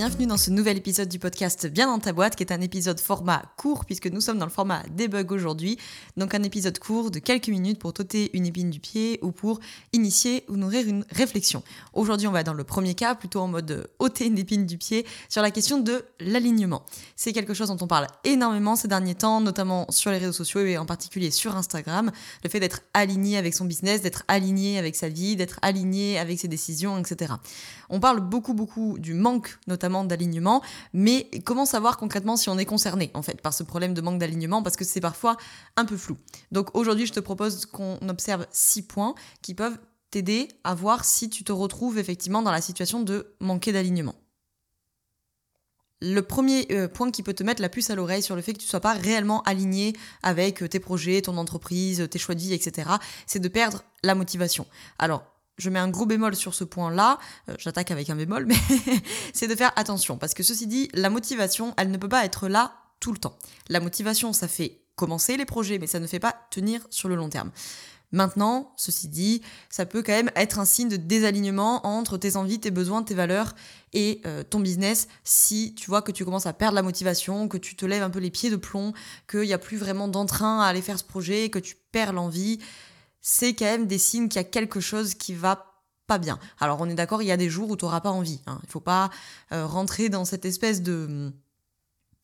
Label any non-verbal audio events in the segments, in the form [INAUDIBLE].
Bienvenue dans ce nouvel épisode du podcast Bien dans ta boîte, qui est un épisode format court, puisque nous sommes dans le format debug aujourd'hui. Donc un épisode court de quelques minutes pour t'ôter une épine du pied ou pour initier ou nourrir une réflexion. Aujourd'hui, on va dans le premier cas, plutôt en mode ôter une épine du pied, sur la question de l'alignement. C'est quelque chose dont on parle énormément ces derniers temps, notamment sur les réseaux sociaux et en particulier sur Instagram. Le fait d'être aligné avec son business, d'être aligné avec sa vie, d'être aligné avec ses décisions, etc. On parle beaucoup, beaucoup du manque, notamment d'alignement, mais comment savoir concrètement si on est concerné en fait par ce problème de manque d'alignement parce que c'est parfois un peu flou. Donc aujourd'hui, je te propose qu'on observe six points qui peuvent t'aider à voir si tu te retrouves effectivement dans la situation de manquer d'alignement. Le premier euh, point qui peut te mettre la puce à l'oreille sur le fait que tu ne sois pas réellement aligné avec euh, tes projets, ton entreprise, tes choix de vie, etc., c'est de perdre la motivation. Alors, je mets un gros bémol sur ce point-là, euh, j'attaque avec un bémol, mais [LAUGHS] c'est de faire attention. Parce que ceci dit, la motivation, elle ne peut pas être là tout le temps. La motivation, ça fait commencer les projets, mais ça ne fait pas tenir sur le long terme. Maintenant, ceci dit, ça peut quand même être un signe de désalignement entre tes envies, tes besoins, tes valeurs et euh, ton business si tu vois que tu commences à perdre la motivation, que tu te lèves un peu les pieds de plomb, qu'il n'y a plus vraiment d'entrain à aller faire ce projet, que tu perds l'envie c'est quand même des signes qu'il y a quelque chose qui va pas bien. Alors on est d'accord, il y a des jours où tu n'auras pas envie. Hein. Il faut pas euh, rentrer dans cette espèce de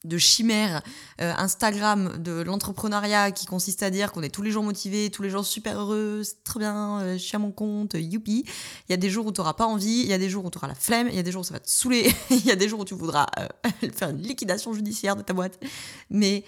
de chimère euh, Instagram de l'entrepreneuriat qui consiste à dire qu'on est tous les jours motivés, tous les jours super heureux, c'est très bien, euh, je suis à mon compte, youpi. Il y a des jours où tu n'auras pas envie, il y a des jours où tu auras la flemme, il y a des jours où ça va te saouler, [LAUGHS] il y a des jours où tu voudras [LAUGHS] faire une liquidation judiciaire de ta boîte. Mais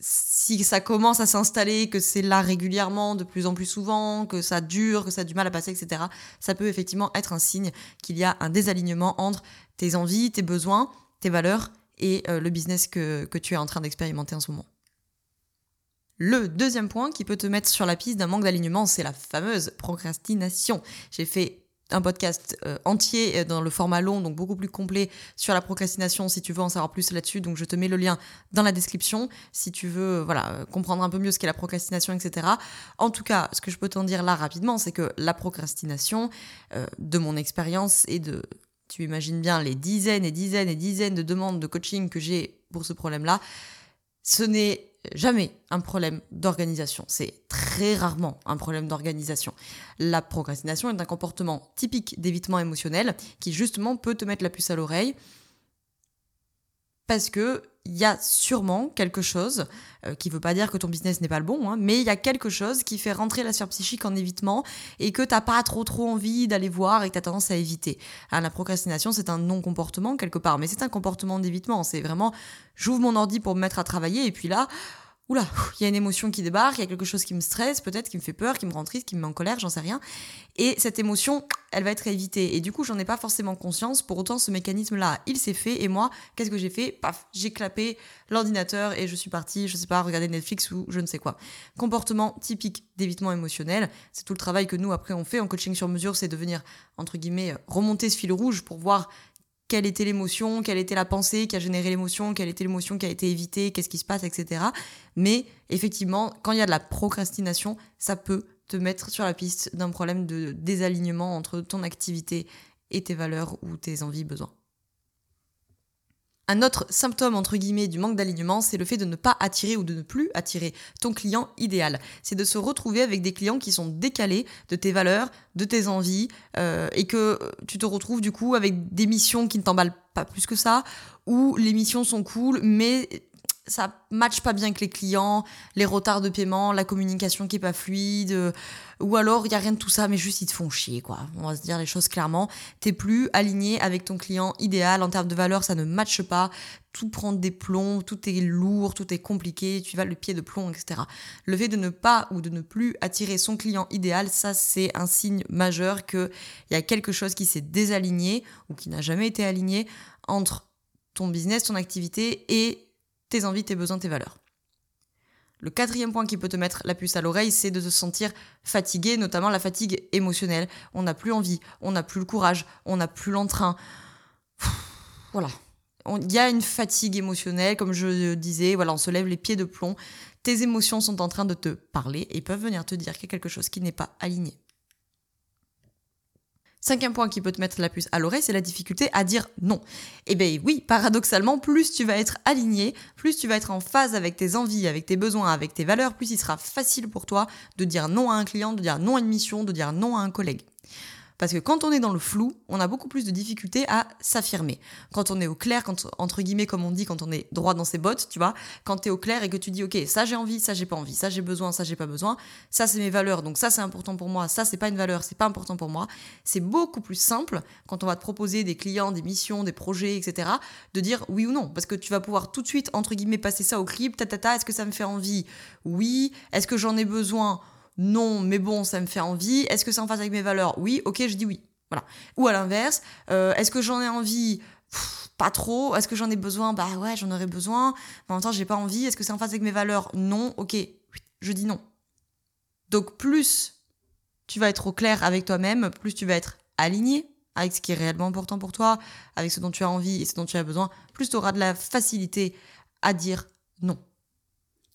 si ça commence à s'installer, que c'est là régulièrement, de plus en plus souvent, que ça dure, que ça a du mal à passer, etc., ça peut effectivement être un signe qu'il y a un désalignement entre tes envies, tes besoins, tes valeurs et euh, le business que, que tu es en train d'expérimenter en ce moment. Le deuxième point qui peut te mettre sur la piste d'un manque d'alignement, c'est la fameuse procrastination. J'ai fait un podcast euh, entier euh, dans le format long, donc beaucoup plus complet sur la procrastination si tu veux en savoir plus là-dessus. Donc je te mets le lien dans la description si tu veux euh, voilà, comprendre un peu mieux ce qu'est la procrastination, etc. En tout cas, ce que je peux t'en dire là rapidement, c'est que la procrastination, de mon expérience et de, tu imagines bien, les dizaines et dizaines et dizaines de demandes de coaching que j'ai pour ce problème-là, ce n'est jamais un problème d'organisation. C'est très rarement un problème d'organisation. La procrastination est un comportement typique d'évitement émotionnel qui justement peut te mettre la puce à l'oreille parce que il y a sûrement quelque chose, euh, qui ne veut pas dire que ton business n'est pas le bon, hein, mais il y a quelque chose qui fait rentrer la sphère psychique en évitement et que tu n'as pas trop trop envie d'aller voir et que tu as tendance à éviter. Hein, la procrastination, c'est un non-comportement quelque part, mais c'est un comportement d'évitement. C'est vraiment, j'ouvre mon ordi pour me mettre à travailler et puis là, oula, il y a une émotion qui débarque, il y a quelque chose qui me stresse, peut-être qui me fait peur, qui me rend triste, qui me met en colère, j'en sais rien. Et cette émotion, elle va être évitée. Et du coup, j'en ai pas forcément conscience. Pour autant, ce mécanisme-là, il s'est fait. Et moi, qu'est-ce que j'ai fait? Paf, j'ai clapé l'ordinateur et je suis partie, je sais pas, regarder Netflix ou je ne sais quoi. Comportement typique d'évitement émotionnel. C'est tout le travail que nous, après, on fait en coaching sur mesure, c'est de venir, entre guillemets, remonter ce fil rouge pour voir quelle était l'émotion, quelle était la pensée qui a généré l'émotion, quelle était l'émotion qui a été évitée, qu'est-ce qui se passe, etc. Mais effectivement, quand il y a de la procrastination, ça peut te mettre sur la piste d'un problème de désalignement entre ton activité et tes valeurs ou tes envies, besoins. Un autre symptôme, entre guillemets, du manque d'alignement, c'est le fait de ne pas attirer ou de ne plus attirer ton client idéal. C'est de se retrouver avec des clients qui sont décalés de tes valeurs, de tes envies, euh, et que tu te retrouves du coup avec des missions qui ne t'emballent pas plus que ça, ou les missions sont cool, mais ça matche pas bien avec les clients, les retards de paiement, la communication qui est pas fluide, euh, ou alors il y a rien de tout ça, mais juste ils te font chier quoi. On va se dire les choses clairement. T'es plus aligné avec ton client idéal en termes de valeur, ça ne matche pas. Tout prend des plombs, tout est lourd, tout est compliqué, tu vas le pied de plomb, etc. Le fait de ne pas ou de ne plus attirer son client idéal, ça c'est un signe majeur qu'il y a quelque chose qui s'est désaligné ou qui n'a jamais été aligné entre ton business, ton activité et tes envies, tes besoins, tes valeurs. Le quatrième point qui peut te mettre la puce à l'oreille, c'est de te sentir fatigué, notamment la fatigue émotionnelle. On n'a plus envie, on n'a plus le courage, on n'a plus l'entrain. voilà. Il y a une fatigue émotionnelle, comme je disais, voilà, on se lève les pieds de plomb. Tes émotions sont en train de te parler et peuvent venir te dire qu'il y a quelque chose qui n'est pas aligné. Cinquième point qui peut te mettre la puce à l'oreille, c'est la difficulté à dire non. Eh bien oui, paradoxalement, plus tu vas être aligné, plus tu vas être en phase avec tes envies, avec tes besoins, avec tes valeurs, plus il sera facile pour toi de dire non à un client, de dire non à une mission, de dire non à un collègue. Parce que quand on est dans le flou, on a beaucoup plus de difficultés à s'affirmer. Quand on est au clair, quand, entre guillemets, comme on dit, quand on est droit dans ses bottes, tu vois, quand tu es au clair et que tu dis, ok, ça j'ai envie, ça j'ai pas envie, ça j'ai besoin, ça j'ai pas besoin, ça c'est mes valeurs, donc ça c'est important pour moi, ça c'est pas une valeur, c'est pas important pour moi, c'est beaucoup plus simple quand on va te proposer des clients, des missions, des projets, etc., de dire oui ou non. Parce que tu vas pouvoir tout de suite, entre guillemets, passer ça au crible, ta, ta, ta est-ce que ça me fait envie? Oui. Est-ce que j'en ai besoin? Non, mais bon, ça me fait envie. Est-ce que c'est en phase avec mes valeurs? Oui, ok, je dis oui. Voilà. Ou à l'inverse, euh, est-ce que j'en ai envie? Pas trop. Est-ce que j'en ai besoin? Bah ouais, j'en aurais besoin. Mais en même temps, j'ai pas envie. Est-ce que c'est en phase avec mes valeurs? Non, ok, je dis non. Donc plus tu vas être au clair avec toi-même, plus tu vas être aligné avec ce qui est réellement important pour toi, avec ce dont tu as envie et ce dont tu as besoin, plus tu auras de la facilité à dire non.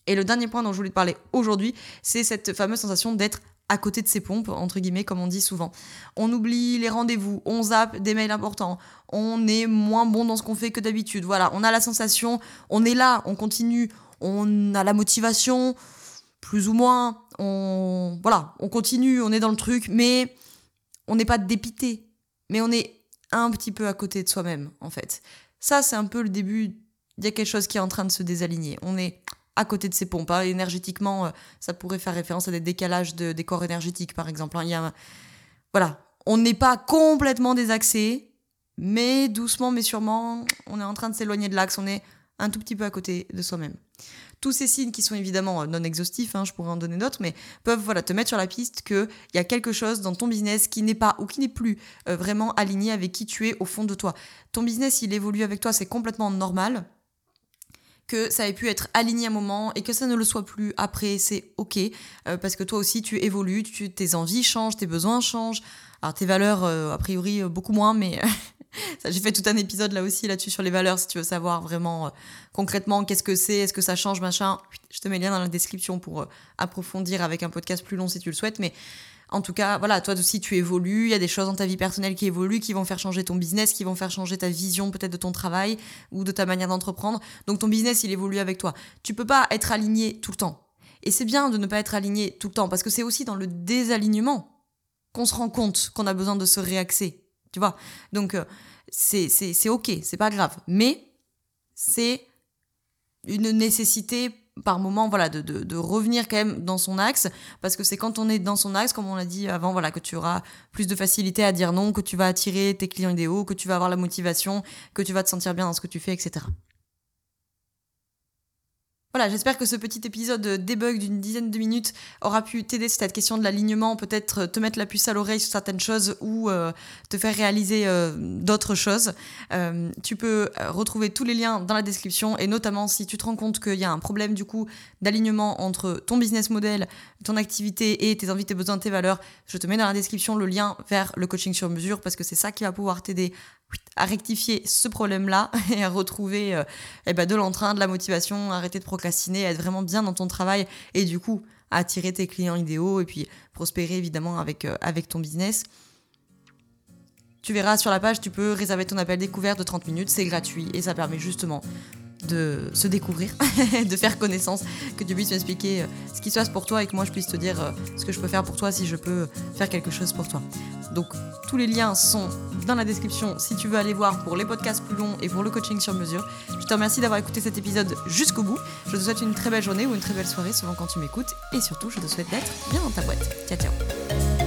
Et le dernier point dont je voulais te parler aujourd'hui, c'est cette fameuse sensation d'être à côté de ses pompes, entre guillemets, comme on dit souvent. On oublie les rendez-vous, on zappe des mails importants, on est moins bon dans ce qu'on fait que d'habitude. Voilà, on a la sensation, on est là, on continue, on a la motivation, plus ou moins, on, voilà, on continue, on est dans le truc, mais on n'est pas dépité, mais on est un petit peu à côté de soi-même, en fait. Ça, c'est un peu le début, il y a quelque chose qui est en train de se désaligner. On est à côté de ces pompes. Hein. Énergétiquement, euh, ça pourrait faire référence à des décalages de, des corps énergétiques, par exemple. Hein. Il y a, voilà, on n'est pas complètement désaxé, mais doucement, mais sûrement, on est en train de s'éloigner de l'axe. On est un tout petit peu à côté de soi-même. Tous ces signes qui sont évidemment euh, non exhaustifs, hein, je pourrais en donner d'autres, mais peuvent voilà, te mettre sur la piste qu'il y a quelque chose dans ton business qui n'est pas ou qui n'est plus euh, vraiment aligné avec qui tu es au fond de toi. Ton business, il évolue avec toi, c'est complètement normal que ça ait pu être aligné un moment et que ça ne le soit plus après, c'est ok, euh, parce que toi aussi tu évolues, tes envies changent, tes besoins changent, alors tes valeurs, euh, a priori, euh, beaucoup moins, mais [LAUGHS] j'ai fait tout un épisode là aussi là-dessus sur les valeurs, si tu veux savoir vraiment concrètement qu'est-ce que c'est, est-ce que ça change, machin, je te mets le lien dans la description pour approfondir avec un podcast plus long si tu le souhaites, mais en tout cas, voilà, toi aussi tu évolues, il y a des choses dans ta vie personnelle qui évoluent, qui vont faire changer ton business, qui vont faire changer ta vision peut-être de ton travail ou de ta manière d'entreprendre. Donc ton business, il évolue avec toi. Tu peux pas être aligné tout le temps. Et c'est bien de ne pas être aligné tout le temps parce que c'est aussi dans le désalignement qu'on se rend compte qu'on a besoin de se réaxer. Tu vois? Donc euh, c'est c'est ok, c'est pas grave, mais c'est une nécessité par moment voilà de, de, revenir quand même dans son axe. Parce que c'est quand on est dans son axe comme on l'a dit avant voilà que tu auras plus de facilité à dire non que tu vas attirer tes clients idéaux que tu vas avoir la motivation que tu vas te sentir bien dans ce que tu fais etc voilà, j'espère que ce petit épisode debug d'une dizaine de minutes aura pu t'aider sur cette question de l'alignement, peut-être te mettre la puce à l'oreille sur certaines choses ou euh, te faire réaliser euh, d'autres choses. Euh, tu peux retrouver tous les liens dans la description et notamment si tu te rends compte qu'il y a un problème du coup d'alignement entre ton business model, ton activité et tes envies, tes besoins, tes valeurs, je te mets dans la description le lien vers le coaching sur mesure parce que c'est ça qui va pouvoir t'aider à rectifier ce problème-là [LAUGHS] et à retrouver euh, eh ben, de l'entrain, de la motivation, arrêter de procrastiner, être vraiment bien dans ton travail et du coup attirer tes clients idéaux et puis prospérer évidemment avec, euh, avec ton business. Tu verras sur la page, tu peux réserver ton appel découvert de 30 minutes, c'est gratuit et ça permet justement de se découvrir, [LAUGHS] de faire connaissance, que tu puisses m'expliquer euh, ce qui se passe pour toi et que moi je puisse te dire euh, ce que je peux faire pour toi si je peux faire quelque chose pour toi. Donc tous les liens sont dans la description si tu veux aller voir pour les podcasts plus longs et pour le coaching sur mesure. Je te remercie d'avoir écouté cet épisode jusqu'au bout. Je te souhaite une très belle journée ou une très belle soirée selon quand tu m'écoutes et surtout je te souhaite d'être bien dans ta boîte. Ciao ciao